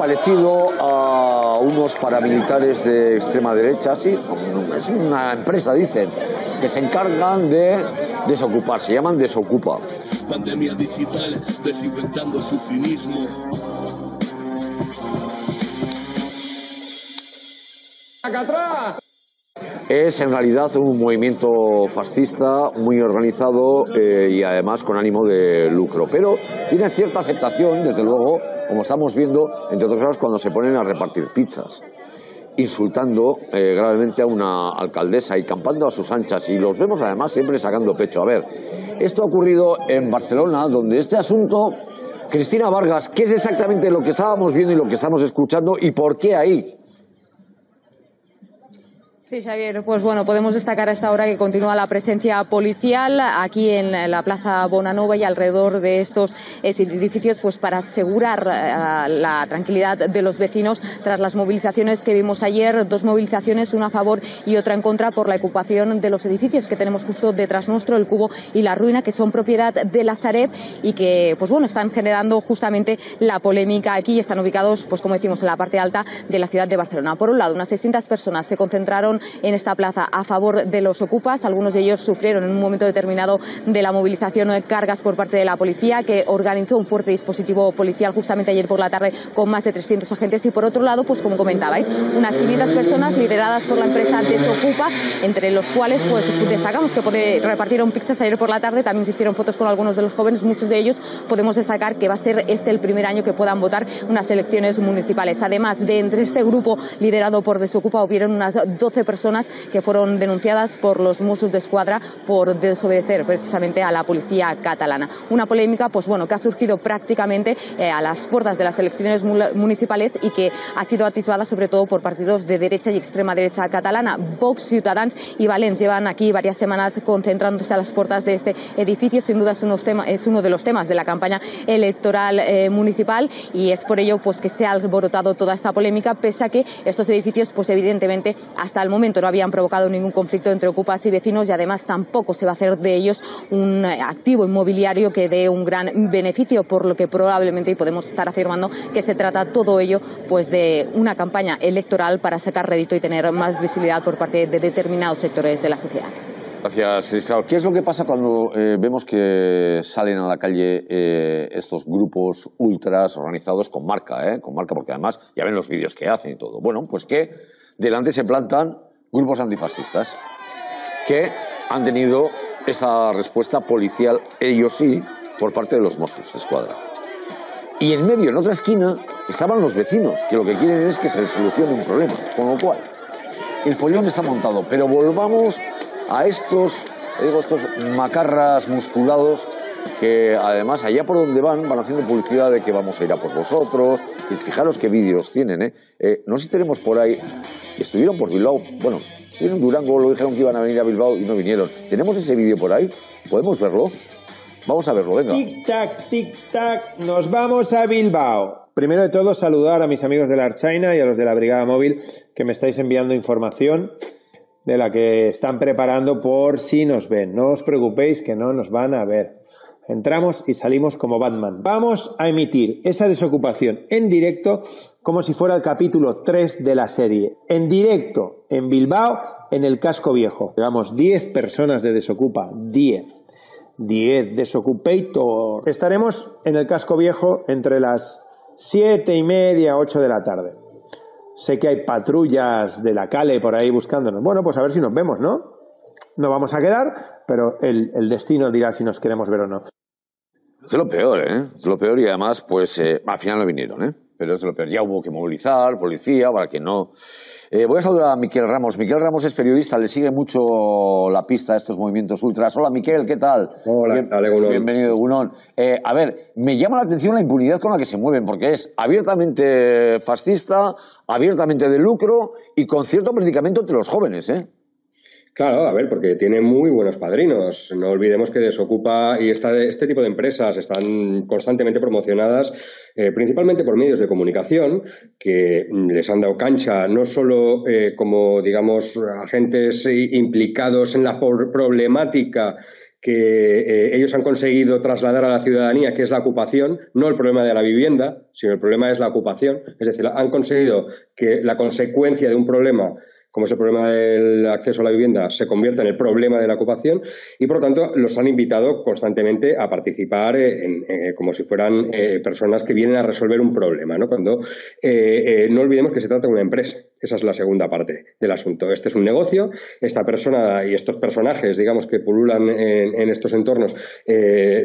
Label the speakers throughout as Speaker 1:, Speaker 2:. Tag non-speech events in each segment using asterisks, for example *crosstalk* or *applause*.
Speaker 1: parecido a unos paramilitares de extrema derecha, sí, es una empresa, dicen, que se encargan de desocupar, se llaman Desocupa. Pandemia digital, desinfectando su cinismo. ¡Acá atrás! Es en realidad un movimiento fascista muy organizado eh, y además con ánimo de lucro. Pero tiene cierta aceptación, desde luego, como estamos viendo, entre otros casos, cuando se ponen a repartir pizzas insultando eh, gravemente a una alcaldesa y campando a sus anchas. Y los vemos además siempre sacando pecho. A ver, esto ha ocurrido en Barcelona, donde este asunto, Cristina Vargas, ¿qué es exactamente lo que estábamos viendo y lo que estamos escuchando y por qué ahí?
Speaker 2: Sí, Xavier, pues bueno, podemos destacar a esta hora que continúa la presencia policial aquí en la Plaza Bonanova y alrededor de estos edificios pues para asegurar eh, la tranquilidad de los vecinos tras las movilizaciones que vimos ayer, dos movilizaciones, una a favor y otra en contra por la ocupación de los edificios que tenemos justo detrás nuestro, el Cubo y la Ruina, que son propiedad de la Sareb y que pues bueno, están generando justamente la polémica aquí y están ubicados, pues como decimos, en la parte alta de la ciudad de Barcelona. Por un lado, unas 600 personas se concentraron en esta plaza a favor de los ocupas. Algunos de ellos sufrieron en un momento determinado de la movilización cargas por parte de la policía, que organizó un fuerte dispositivo policial justamente ayer por la tarde con más de 300 agentes. Y por otro lado, pues como comentabais, unas 500 personas lideradas por la empresa Desocupa, entre los cuales pues destacamos que repartieron pizzas ayer por la tarde. También se hicieron fotos con algunos de los jóvenes. Muchos de ellos podemos destacar que va a ser este el primer año que puedan votar unas elecciones municipales. Además de entre este grupo liderado por Desocupa hubieron unas 12 personas que fueron denunciadas por los Mossos de Escuadra por desobedecer precisamente a la policía catalana. Una polémica, pues bueno, que ha surgido prácticamente eh, a las puertas de las elecciones municipales y que ha sido atizada sobre todo por partidos de derecha y extrema derecha catalana. Vox, Ciutadans y Valens llevan aquí varias semanas concentrándose a las puertas de este edificio. Sin duda es, es uno de los temas de la campaña electoral eh, municipal y es por ello pues que se ha alborotado toda esta polémica, pese a que estos edificios, pues evidentemente hasta el momento no habían provocado ningún conflicto entre ocupas y vecinos y además tampoco se va a hacer de ellos un eh, activo inmobiliario que dé un gran beneficio, por lo que probablemente y podemos estar afirmando que se trata todo ello pues de una campaña electoral para sacar rédito y tener más visibilidad por parte de determinados sectores de la sociedad.
Speaker 1: Gracias, claro. ¿Qué es lo que pasa cuando eh, vemos que salen a la calle eh, estos grupos ultras organizados con marca, con marca, porque además ya ven los vídeos que hacen y todo. Bueno, pues que delante se plantan grupos antifascistas que han tenido esa respuesta policial, ellos sí, por parte de los Mossos de Escuadra. Y en medio, en otra esquina, estaban los vecinos, que lo que quieren es que se solucione un problema. Con lo cual, el follón está montado. Pero volvamos a estos, digo, estos macarras musculados que además allá por donde van van haciendo publicidad de que vamos a ir a por vosotros. Y fijaros qué vídeos tienen, ¿eh? ¿eh? No sé si tenemos por ahí, estuvieron por Bilbao, bueno, estuvieron en Durango, lo dijeron que iban a venir a Bilbao y no vinieron. ¿Tenemos ese vídeo por ahí? ¿Podemos verlo? Vamos a verlo, venga.
Speaker 3: Tic-tac, tic-tac, nos vamos a Bilbao. Primero de todo, saludar a mis amigos de la Archaina y a los de la Brigada Móvil que me estáis enviando información de la que están preparando por si nos ven. No os preocupéis que no nos van a ver. Entramos y salimos como Batman. Vamos a emitir esa desocupación en directo como si fuera el capítulo 3 de la serie. En directo, en Bilbao, en el casco viejo. Llevamos 10 personas de desocupa. 10. 10 desocupator. Estaremos en el casco viejo entre las 7 y media, 8 de la tarde. Sé que hay patrullas de la Cale por ahí buscándonos. Bueno, pues a ver si nos vemos, ¿no? No vamos a quedar, pero el, destino dirá si nos queremos ver o no.
Speaker 1: Es lo peor, ¿eh? Es lo peor y además, pues, eh, al final no vinieron, ¿eh? Pero es lo peor. Ya hubo que movilizar, policía, para que no... Eh, voy a saludar a Miquel Ramos. Miquel Ramos es periodista, le sigue mucho la pista a estos movimientos ultras. Hola, Miquel, ¿qué tal?
Speaker 4: Hola, Bien,
Speaker 1: Bienvenido, Gunón. Eh, a ver, me llama la atención la impunidad con la que se mueven, porque es abiertamente fascista, abiertamente de lucro y con cierto predicamento entre los jóvenes, ¿eh?
Speaker 4: Claro, a ver, porque tiene muy buenos padrinos. No olvidemos que Desocupa y este tipo de empresas están constantemente promocionadas eh, principalmente por medios de comunicación que les han dado cancha no solo eh, como, digamos, agentes implicados en la problemática que eh, ellos han conseguido trasladar a la ciudadanía, que es la ocupación, no el problema de la vivienda, sino el problema es la ocupación. Es decir, han conseguido que la consecuencia de un problema como es el problema del acceso a la vivienda, se convierta en el problema de la ocupación y, por lo tanto, los han invitado constantemente a participar en, como si fueran eh, personas que vienen a resolver un problema. ¿no? Cuando eh, eh, no olvidemos que se trata de una empresa. Esa es la segunda parte del asunto. Este es un negocio. Esta persona y estos personajes, digamos, que pululan en, estos entornos,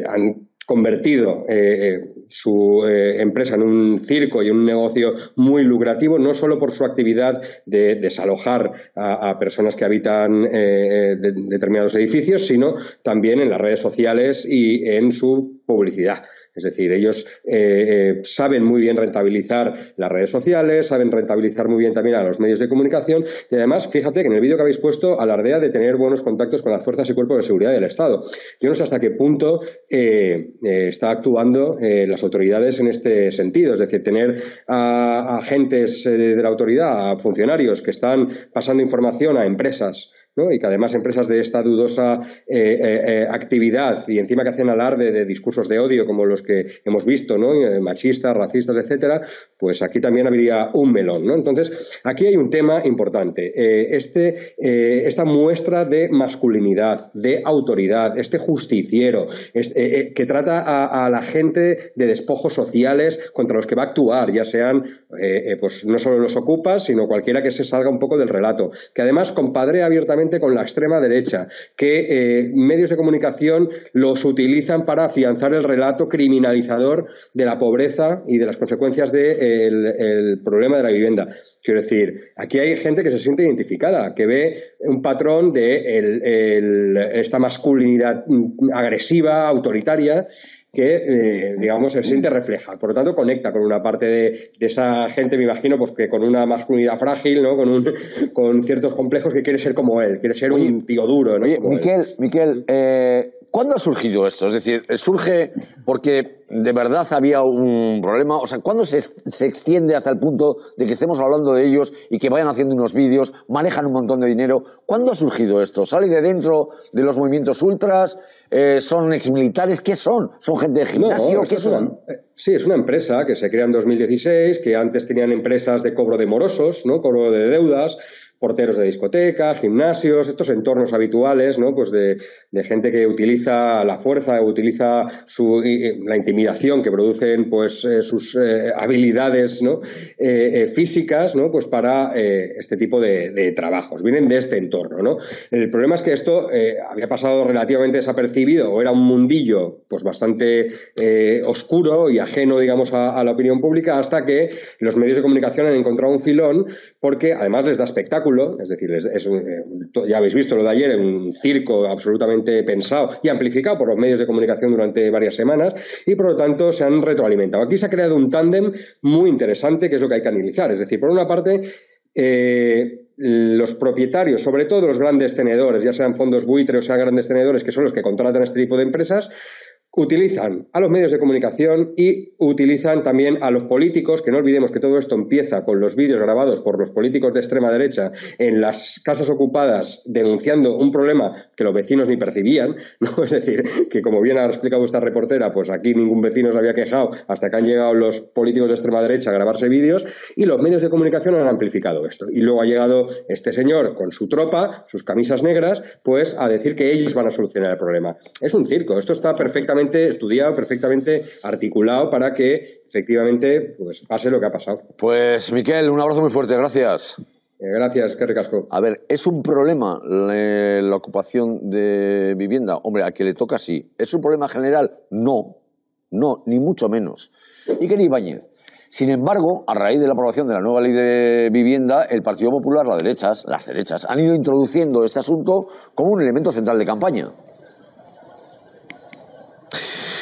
Speaker 4: han convertido eh, su eh, empresa en un circo y un negocio muy lucrativo, no solo por su actividad de desalojar a, personas que habitan eh, determinados edificios, sino también en las redes sociales y en su publicidad. Es decir, ellos eh, eh, saben muy bien rentabilizar las redes sociales, saben rentabilizar muy bien también a los medios de comunicación y además, fíjate que en el vídeo que habéis puesto alardea de tener buenos contactos con las fuerzas y cuerpos de seguridad del Estado. Yo no sé hasta qué punto eh, está actuando las autoridades en este sentido, es decir, tener a agentes de la autoridad, a funcionarios que están pasando información a empresas y que además empresas de esta dudosa eh, eh, eh, actividad y encima que hacen alarde de discursos de odio como los que hemos visto, ¿no? machistas, racistas, etcétera, pues aquí también habría un melón. ¿no? Entonces, aquí hay un tema importante. este, esta muestra de masculinidad, de autoridad, este justiciero, que trata a, a, la gente de despojos sociales contra los que va a actuar, ya sean pues no solo los ocupas, sino cualquiera que se salga un poco del relato, que además compadre abiertamente con la extrema derecha, que eh, medios de comunicación los utilizan para afianzar el relato criminalizador de la pobreza y de las consecuencias del problema de la vivienda. Quiero decir, aquí hay gente que se siente identificada, que ve un patrón de esta masculinidad agresiva, autoritaria, que, eh, digamos, se siente refleja. Por lo tanto, conecta con una parte de, esa gente, me imagino, pues que con una masculinidad frágil, ¿no? Con, un, con ciertos complejos que quiere ser como él, quiere ser un tío duro, ¿no?
Speaker 1: Oye, Miquel, Miquel eh, ¿cuándo ha surgido esto? Es decir, surge porque de verdad había un problema. O sea, ¿cuándo se, se, extiende hasta el punto de que estemos hablando de ellos y que vayan haciendo unos vídeos, manejan un montón de dinero? ¿Cuándo ha surgido esto? ¿Sale de dentro de los movimientos ultras? Eh, ¿Son exmilitares? ¿Qué son? ¿Son gente de gimnasio? ¿Qué son?
Speaker 4: Eh, sí, es una empresa que se crea en 2016, que antes tenían empresas de cobro de morosos, ¿no? cobro de deudas, porteros de discoteca, gimnasios, estos entornos habituales, ¿no? Pues de, gente que utiliza la fuerza, utiliza su, la intimidación que producen pues eh, sus eh, habilidades. Eh, físicas, ¿no? Pues para este tipo de, trabajos. Vienen de este entorno, ¿no? El problema es que esto había pasado relativamente desapercibido o era un mundillo pues bastante oscuro y ajeno, digamos, a, a la opinión pública hasta que los medios de comunicación han encontrado un filón porque además les da espectáculo es decir, es, eh, ya habéis visto lo de ayer, un circo absolutamente pensado y amplificado por los medios de comunicación durante varias semanas y por lo tanto se han retroalimentado. Aquí se ha creado un tándem muy interesante que es lo que hay que analizar. Es decir, por una parte, eh, los propietarios, sobre todo los grandes tenedores, ya sean fondos buitres o sean grandes tenedores, que son los que contratan este tipo de empresas, utilizan a los medios de comunicación y utilizan también a los políticos, que no olvidemos que todo esto empieza con los vídeos grabados por los políticos de extrema derecha en las casas ocupadas denunciando un problema que los vecinos ni percibían, *laughs* ¿no? Es decir, que como bien ha explicado esta reportera, pues aquí ningún vecino se había quejado hasta que han llegado los políticos de extrema derecha a grabarse vídeos y los medios de comunicación han amplificado esto. Y luego ha llegado este señor con su tropa, sus camisas negras, pues a decir que ellos van a solucionar el problema. Es un circo, esto está perfectamente estudiado, perfectamente articulado para que efectivamente pues, pase lo que ha pasado.
Speaker 1: Pues, Miquel, un abrazo muy fuerte, gracias.
Speaker 4: Eh, gracias, qué recasco.
Speaker 1: A ver, ¿es un problema la, ocupación de vivienda? Hombre, a quien le toca sí. ¿Es un problema general? No, no, ni mucho menos. Miquel Ibáñez. Sin embargo, a raíz de la aprobación de la nueva ley de vivienda, el Partido Popular, las derechas, las derechas, han ido introduciendo este asunto como un elemento central de campaña.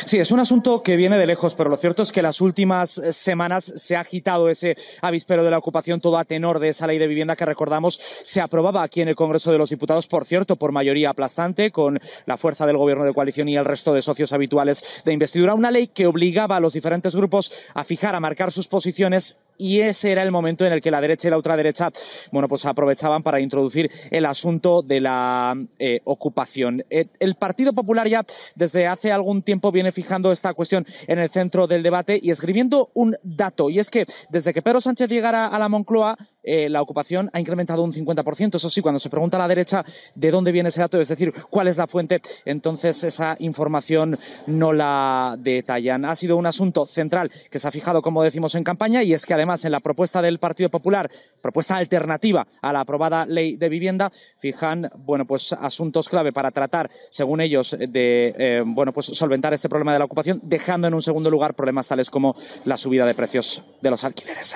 Speaker 5: Sí, es un asunto que viene de lejos, pero lo cierto es que las últimas eh, semanas se ha agitado ese avispero de la ocupación todo a tenor de esa ley de vivienda que recordamos se aprobaba aquí en el Congreso de los Diputados, por cierto, por mayoría aplastante, con la fuerza del gobierno de coalición y el resto de socios habituales de investidura. Una ley que obligaba a los diferentes grupos a fijar, a marcar sus posiciones y ese era el momento en el que la derecha y la ultraderecha, bueno, pues aprovechaban para introducir el asunto de la eh, ocupación. Eh, el Partido Popular ya desde hace algún tiempo viene fijando esta cuestión en el centro del debate y escribiendo un dato, y es que desde que Pedro Sánchez llegara a la Moncloa, eh, la ocupación ha incrementado un 50%. Eso sí, cuando se pregunta a la derecha de dónde viene ese dato, es decir, cuál es la fuente, entonces esa información no la detallan. Ha sido un asunto central que se ha fijado, como decimos, en campaña y es que además en la propuesta del Partido Popular, propuesta alternativa a la aprobada ley de vivienda, fijan bueno, pues asuntos clave para tratar, según ellos, de eh, bueno, pues solventar este problema de la ocupación, dejando en un segundo lugar problemas tales como la subida de precios de los alquileres.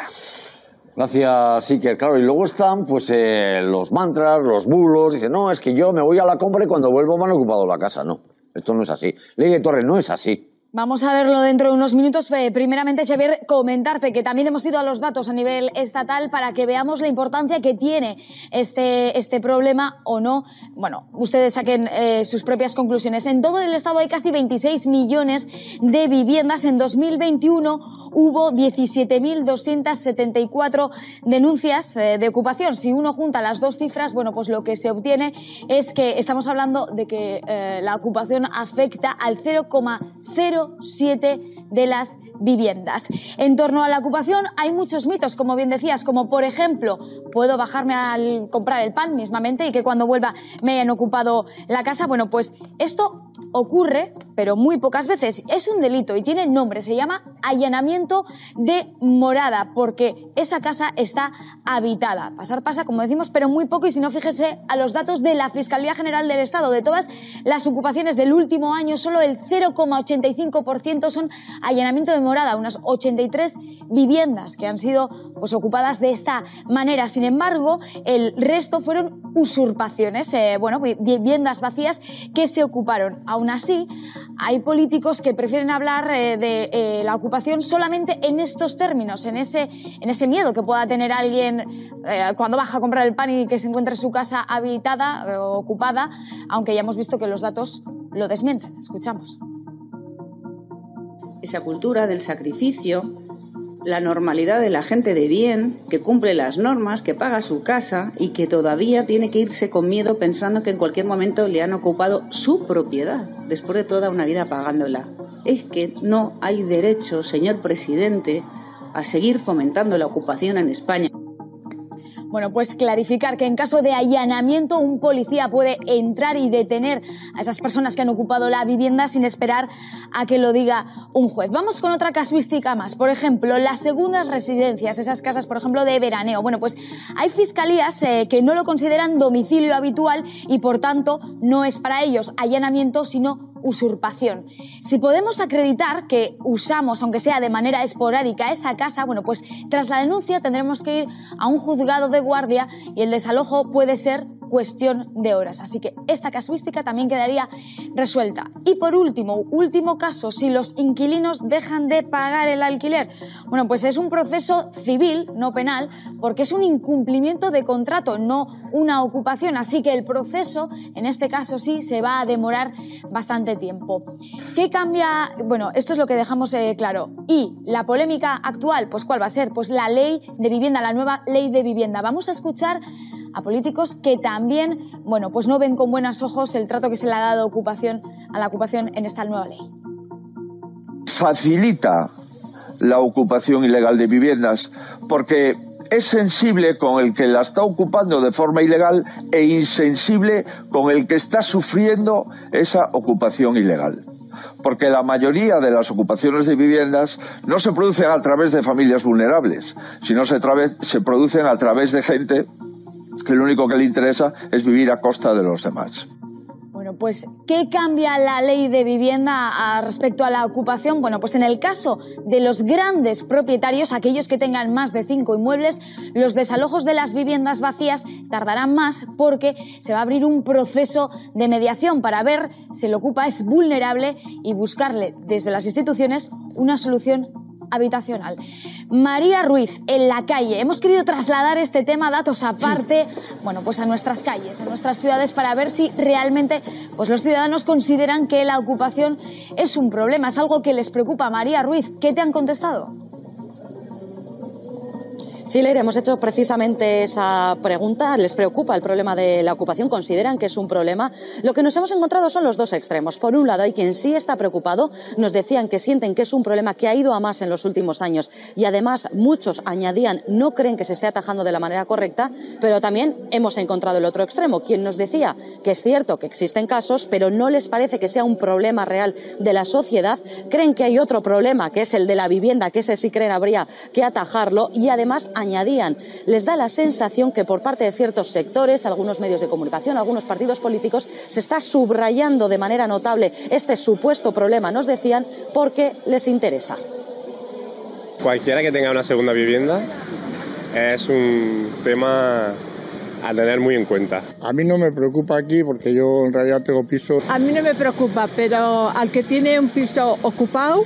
Speaker 1: Gracias, Iker. Claro, y luego están pues eh, los mantras, los bulos. Dicen, no, es que yo me voy a la compra y cuando vuelvo me han ocupado la casa. No, esto no es así. Ley de Torres no es así.
Speaker 6: Vamos a verlo dentro de unos minutos. Eh, primeramente, Xavier, comentarte que también hemos ido a los datos a nivel estatal para que veamos la importancia que tiene este, este problema o no. Bueno, ustedes saquen eh, sus propias conclusiones. En todo el Estado hay casi 26 millones de viviendas. En 2021 hubo 17.274 denuncias eh, de ocupación. Si uno junta las dos cifras, bueno, pues lo que se obtiene es que estamos hablando de que la ocupación afecta al 0,0 siete de las viviendas. En torno a la ocupación hay muchos mitos, como bien decías, como por ejemplo, puedo bajarme al comprar el pan mismamente y que cuando vuelva me hayan ocupado la casa. Bueno, pues esto ocurre, pero muy pocas veces. Es un delito y tiene nombre, se llama allanamiento de morada, porque esa casa está habitada. Pasar pasa, como decimos, pero muy poco y si no, fíjese a los datos de la Fiscalía General del Estado. De todas las ocupaciones del último año, solo el 0,85% son allanamiento de morada, unas 83 viviendas que han sido pues, ocupadas de esta manera. Sin embargo, el resto fueron usurpaciones, eh, bueno, viviendas vacías que se ocuparon. Aún así, hay políticos que prefieren hablar eh, de eh, la ocupación solamente en estos términos, en ese, en ese miedo que pueda tener alguien cuando baja a comprar el pan y que se encuentre su casa habitada o ocupada, aunque ya hemos visto que los datos lo desmienten. Escuchamos
Speaker 7: esa cultura del sacrificio, la normalidad de la gente de bien, que cumple las normas, que paga su casa y que todavía tiene que irse con miedo pensando que en cualquier momento le han ocupado su propiedad, después de toda una vida pagándola. Es que no hay derecho, señor presidente, a seguir fomentando la ocupación en España.
Speaker 6: Bueno, pues clarificar que en caso de allanamiento un policía puede entrar y detener a esas personas que han ocupado la vivienda sin esperar a que lo diga un juez. Vamos con otra casuística más. Por ejemplo, las segundas residencias, esas casas, por ejemplo, de veraneo. Bueno, pues hay fiscalías eh, que no lo consideran domicilio habitual y por tanto no es para ellos allanamiento, sino usurpación. Si podemos acreditar que usamos, aunque sea de manera esporádica, esa casa, bueno, pues tras la denuncia tendremos que ir a un juzgado de guardia y el desalojo puede ser cuestión de horas. Así que esta casuística también quedaría resuelta. Y por último, último caso, si los inquilinos dejan de pagar el alquiler. Bueno, pues es un proceso civil, no penal, porque es un incumplimiento de contrato, no una ocupación. Así que el proceso, en este caso sí, se va a demorar bastante tiempo. ¿Qué cambia? Bueno, esto es lo que dejamos eh, claro. Y la polémica actual, pues ¿cuál va a ser? Pues la ley de vivienda, la nueva ley de vivienda. Vamos a escuchar a políticos que también, bueno, pues no ven con buenos ojos el trato que se le ha dado ocupación, a la ocupación en esta nueva ley.
Speaker 8: Facilita la ocupación ilegal de viviendas porque es sensible con el que la está ocupando de forma ilegal e insensible con el que está sufriendo esa ocupación ilegal. Porque la mayoría de las ocupaciones de viviendas no se producen a través de familias vulnerables, sino se, se producen a través de gente que lo único que le interesa es vivir a costa de los demás.
Speaker 6: Bueno, pues, ¿qué cambia la ley de vivienda respecto a la ocupación? Bueno, pues en el caso de los grandes propietarios, aquellos que tengan más de cinco inmuebles, los desalojos de las viviendas vacías tardarán más porque se va a abrir un proceso de mediación para ver si el ocupa es vulnerable y buscarle desde las instituciones una solución habitacional. María Ruiz, en la calle. Hemos querido trasladar este tema, datos aparte, *laughs* bueno, pues a nuestras calles, a nuestras ciudades, para ver si realmente pues los ciudadanos consideran que la ocupación es un problema, es algo que les preocupa. María Ruiz, ¿qué te han contestado?
Speaker 9: Sí, Leire, hemos hecho precisamente esa pregunta. ¿Les preocupa el problema de la ocupación? ¿Consideran que es un problema? Lo que nos hemos encontrado son los dos extremos. Por un lado, hay quien sí está preocupado. Nos decían que sienten que es un problema que ha ido a más en los últimos años y además muchos añadían no creen que se esté atajando de la manera correcta, pero también hemos encontrado el otro extremo, quien nos decía que es cierto que existen casos, pero no les parece que sea un problema real de la sociedad. Creen que hay otro problema, que es el de la vivienda, que ese sí creen habría que atajarlo y además añadían, les da la sensación que por parte de ciertos sectores, algunos medios de comunicación, algunos partidos políticos, se está subrayando de manera notable este supuesto problema, nos decían, porque les interesa.
Speaker 10: Cualquiera que tenga una segunda vivienda es un tema a tener muy en cuenta.
Speaker 11: A mí no me preocupa aquí porque yo en realidad tengo piso.
Speaker 12: A mí no me preocupa, pero al que tiene un piso ocupado,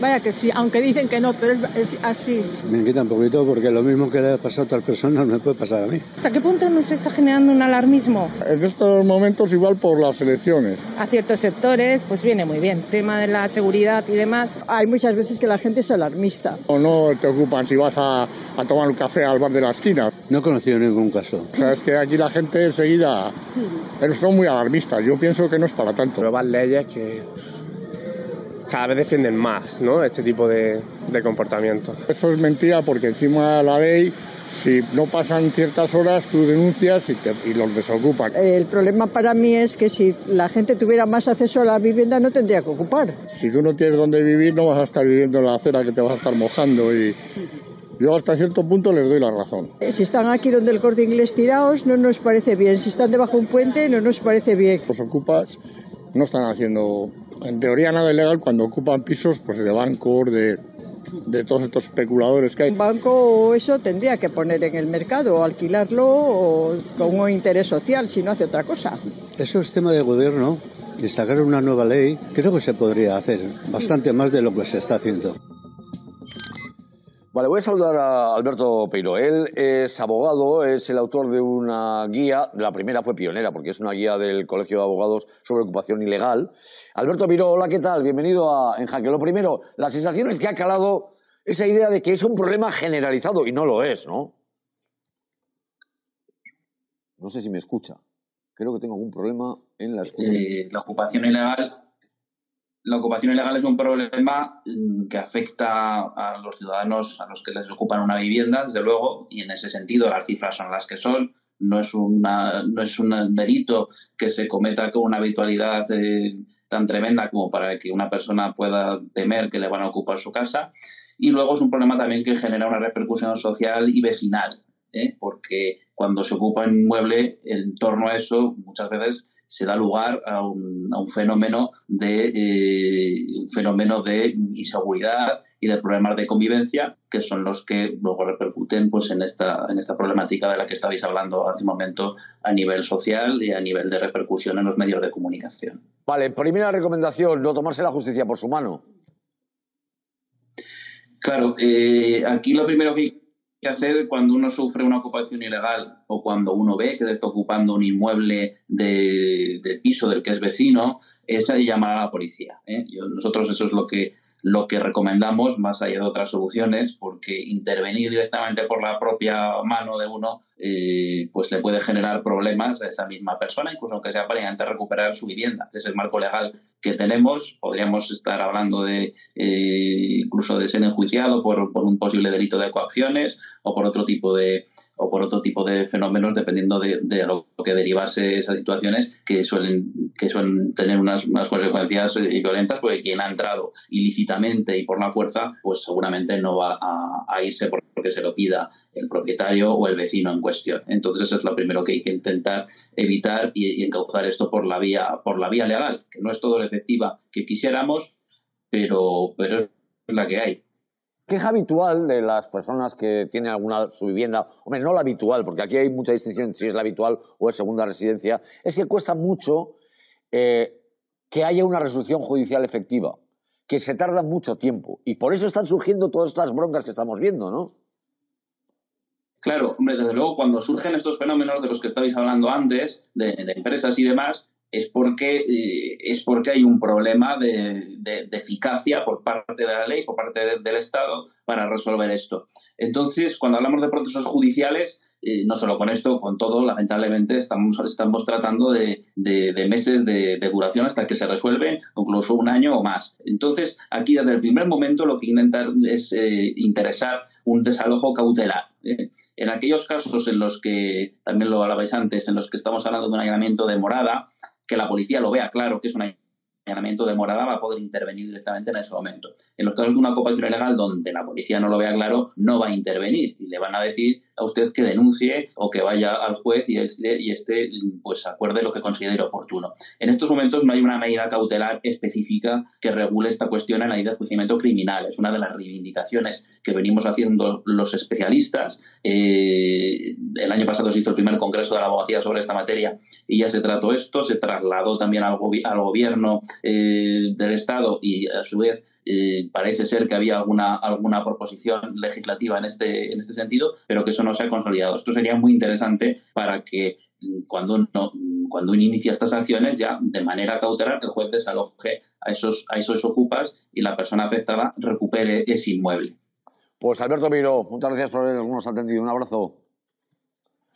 Speaker 12: vaya que sí, aunque dicen que no, pero es, así.
Speaker 13: Me inquieta un poquito porque lo mismo que le ha pasado a otras personas me puede pasar a mí.
Speaker 14: ¿Hasta qué punto no se está generando un alarmismo?
Speaker 11: En estos momentos igual por las elecciones.
Speaker 14: A ciertos sectores pues viene muy bien, tema de la seguridad y demás.
Speaker 12: Hay muchas veces que la gente es alarmista.
Speaker 11: O no te ocupan si vas a, a tomar un café al bar de la esquina.
Speaker 13: No he conocido ningún caso.
Speaker 11: O sea, es que aquí la gente enseguida son muy alarmistas. Yo pienso que no es para tanto.
Speaker 10: Nuevas leyes que cada vez defienden más ¿no? este tipo de, de comportamiento.
Speaker 11: Eso es mentira porque encima la ley si no pasan ciertas horas, tú denuncias y, te, y, los desocupan.
Speaker 12: El problema para mí es que si la gente tuviera más acceso a la vivienda no tendría que ocupar.
Speaker 11: Si tú no tienes dónde vivir, no vas a estar viviendo en la acera que te vas a estar mojando y, yo hasta cierto punto les doy la razón.
Speaker 12: Si están aquí donde el corte inglés tirados, no nos parece bien. Si están debajo de un puente, no nos parece bien.
Speaker 11: Los ocupas no están haciendo, en teoría, nada ilegal cuando ocupan pisos pues, de bancos, de, de todos estos especuladores que hay.
Speaker 12: Un banco eso tendría que poner en el mercado o alquilarlo o con un interés social, si no hace otra cosa.
Speaker 13: Eso es tema de gobierno y sacar una nueva ley creo que se podría hacer bastante más de lo que se está haciendo.
Speaker 1: Vale, voy a saludar a Alberto Peiro. Él es abogado, es el autor de una guía, la primera fue pionera porque es una guía del Colegio de Abogados sobre ocupación ilegal. Alberto Peiro, hola, ¿qué tal? Bienvenido a En Jaque. Lo primero, la sensación es que ha calado esa idea de que es un problema generalizado y no lo es, ¿no? No sé si me escucha. Creo que tengo algún problema en la escucha.
Speaker 15: Eh, la ocupación ilegal la ocupación ilegal es un problema mm, que afecta a los ciudadanos a los que les ocupan una vivienda, desde luego, y en ese sentido las cifras son las que son. No es, una, no es un delito que se cometa con una habitualidad eh, tan tremenda como para que una persona pueda temer que le van a ocupar su casa. Y luego es un problema también que genera una repercusión social y vecinal, ¿eh? porque cuando se ocupa un inmueble, en torno a eso, muchas veces se da lugar a un, a un fenómeno de eh, un fenómeno de inseguridad y de problemas de convivencia que son los que luego repercuten pues en esta en esta problemática de la que estabais hablando hace un momento a nivel social y a nivel de repercusión en los medios de comunicación.
Speaker 1: Vale, primera recomendación, no tomarse la justicia por su mano.
Speaker 15: Claro, eh, aquí lo primero que que hacer cuando uno sufre una ocupación ilegal o cuando uno ve que está ocupando un inmueble de, piso del que es vecino, es llamar a la policía. ¿eh? nosotros eso es lo que lo que recomendamos, más allá de otras soluciones, porque intervenir directamente por la propia mano de uno, eh, pues le puede generar problemas a esa misma persona, incluso aunque sea para intentar recuperar su vivienda. Ese es el marco legal que tenemos. Podríamos estar hablando de eh, incluso de ser enjuiciado por, por un posible delito de coacciones o por otro tipo de, o por otro tipo de fenómenos, dependiendo de, lo que derivase esas situaciones que suelen, que suelen tener unas, consecuencias eh, violentas, porque quien ha entrado ilícitamente y por la fuerza, pues seguramente no va a, irse porque se lo pida el propietario o el vecino en cuestión. Entonces eso es lo primero que hay que intentar evitar y, y encauzar esto por la vía, por la vía legal, que no es todo lo efectiva que quisiéramos, pero, pero es la que hay
Speaker 1: queja habitual de las personas que tienen alguna su vivienda, hombre, no la habitual, porque aquí hay mucha distinción si es la habitual o es segunda residencia, es que cuesta mucho eh, que haya una resolución judicial efectiva, que se tarda mucho tiempo. Y por eso están surgiendo todas estas broncas que estamos viendo, ¿no?
Speaker 15: Claro, hombre, desde luego, cuando surgen estos fenómenos de los que estabais hablando antes, de, empresas y demás, es porque, eh, es porque hay un problema de, eficacia por parte de la ley, por parte del Estado, para resolver esto. Entonces, cuando hablamos de procesos judiciales, eh, no solo con esto, con todo, lamentablemente estamos, estamos tratando de, meses de, duración hasta que se resuelve, incluso un año o más. Entonces, aquí desde el primer momento lo que intentar es eh, interesar un desalojo cautelar. En aquellos casos en los que, también lo hablabais antes, en los que estamos hablando de un allanamiento de morada, que la policía lo vea claro que es un allanamiento de morada va a poder intervenir directamente en ese momento. En los casos de una ocupación ilegal donde la policía no lo vea claro, no va a intervenir y le van a decir a usted que denuncie o que vaya al juez y este, y este pues acuerde lo que considere oportuno. En estos momentos no hay una medida cautelar específica que regule esta cuestión en la ley de juiciamiento criminal. Es una de las reivindicaciones que venimos haciendo los especialistas. Eh, el año pasado se hizo el primer congreso de la abogacía sobre esta materia y ya se trató esto, se trasladó también al, al gobierno eh, del Estado y a su vez eh, parece ser que había alguna, alguna proposición legislativa en este, en este sentido, pero que eso no se ha consolidado. Esto sería muy interesante para que mm, cuando uno, mm, cuando uno inicia estas sanciones ya de manera cautelar el juez desaloje a esos, a esos ocupas y la persona afectada recupere ese inmueble.
Speaker 1: Pues Alberto Miro, muchas gracias por habernos atendido. Un abrazo.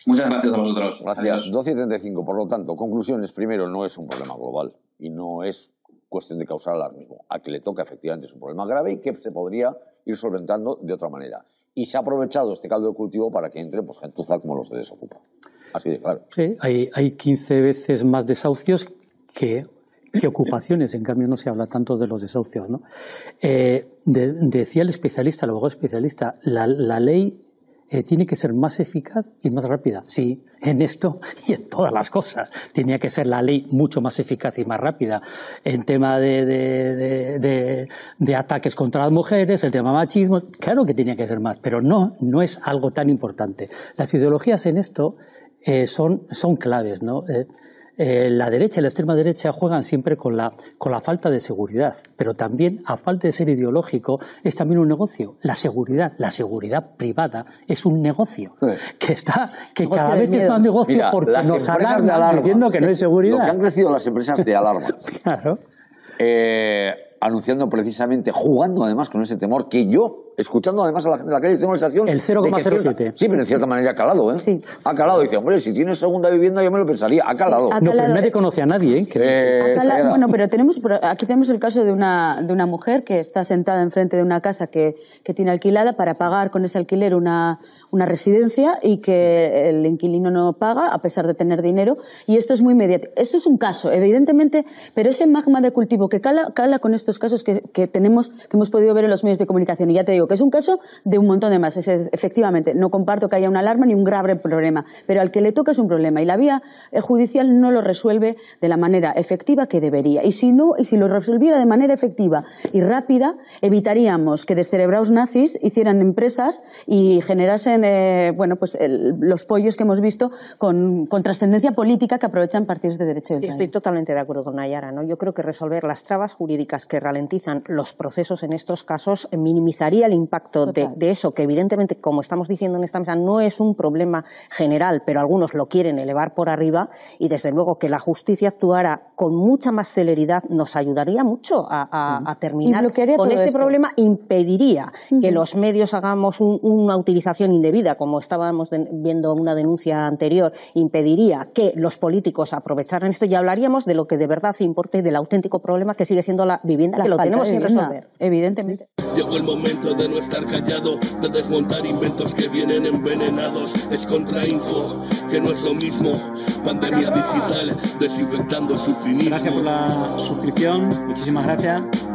Speaker 15: Muchas gracias a vosotros.
Speaker 1: Gracias. 12 y 35. Por lo tanto, conclusiones. Primero, no es un problema global y no es cuestión de causar alarmismo. A que le toca efectivamente es un problema grave y que se podría ir solventando de otra manera. Y se ha aprovechado este caldo de cultivo para que entre pues, gentuza como los de desocupa. Así de claro.
Speaker 16: Sí, hay, hay 15 veces más desahucios que, que ocupaciones. En cambio, no se habla tanto de los desahucios. ¿no? Eh, decía el especialista, el abogado especialista, la, la ley eh, tiene que ser más eficaz y más rápida. Sí, en esto *laughs* y en todas las cosas. Tenía que ser la ley mucho más eficaz y más rápida. En tema de, de, de, ataques contra las mujeres, el tema machismo, claro que tenía que ser más, pero no, no es algo tan importante. Las ideologías en esto eh, son, son claves, ¿no? Eh, eh, la derecha y la extrema derecha juegan siempre con la, con la falta de seguridad, pero también, a falta de ser ideológico, es también un negocio. La seguridad, la seguridad privada es un negocio que está que cada vez es más negocio porque nos alarman diciendo que no hay seguridad. Lo
Speaker 1: que han crecido las empresas de alarma. *laughs*
Speaker 16: claro.
Speaker 1: Eh, anunciando precisamente, jugando además con ese temor que yo escuchando además a la gente de la calle, tengo la sensación.
Speaker 16: El 0,07.
Speaker 1: Sí, pero en cierta manera ha calado, ¿eh?
Speaker 9: Sí.
Speaker 1: Ha calado. Dice, hombre, si tienes segunda vivienda, yo me lo pensaría. Ha calado.
Speaker 16: no, pero nadie conoce a nadie, ¿eh?
Speaker 9: eh bueno, pero tenemos, aquí tenemos el caso de una, de una mujer que está sentada enfrente de una casa que, que tiene alquilada para pagar con ese alquiler una, una residencia y que el inquilino no paga a pesar de tener dinero. Y esto es muy mediático. Esto es un caso, evidentemente, pero ese magma de cultivo que cala, cala con estos casos que, que tenemos, que hemos podido ver en los medios de comunicación. Y ya te digo, que es un caso de un montón de más. efectivamente, no comparto que haya una alarma ni un grave problema, pero al que le toca es un problema y la vía eh, judicial no lo resuelve de la manera efectiva que debería. Y si, no, y si lo resolviera de manera efectiva y rápida, evitaríamos que descerebrados nazis hicieran empresas y generasen eh, bueno, pues los pollos que hemos visto con, trascendencia política que aprovechan partidos de derecho.
Speaker 17: Estoy totalmente de acuerdo con Nayara. ¿no? Yo creo que resolver las trabas jurídicas que ralentizan los procesos en estos casos minimizaría el impacto de, eso, que evidentemente, como estamos diciendo en esta mesa, no es un problema general, pero algunos lo quieren elevar por arriba y desde luego que la justicia actuara con mucha más celeridad nos ayudaría mucho a, terminar con este problema, impediría que los medios hagamos una utilización indebida, como estábamos viendo una denuncia anterior, impediría que los políticos aprovecharan esto y hablaríamos de lo que de verdad importa y del auténtico problema que sigue siendo la vivienda, que lo tenemos sin resolver.
Speaker 9: Evidentemente.
Speaker 18: Llegó el momento de no estar callado, de desmontar inventos que vienen envenenados. Es contrainfo, que no es lo mismo. Pandemia digital, desinfectando su finismo.
Speaker 19: Gracias por la suscripción, muchísimas gracias.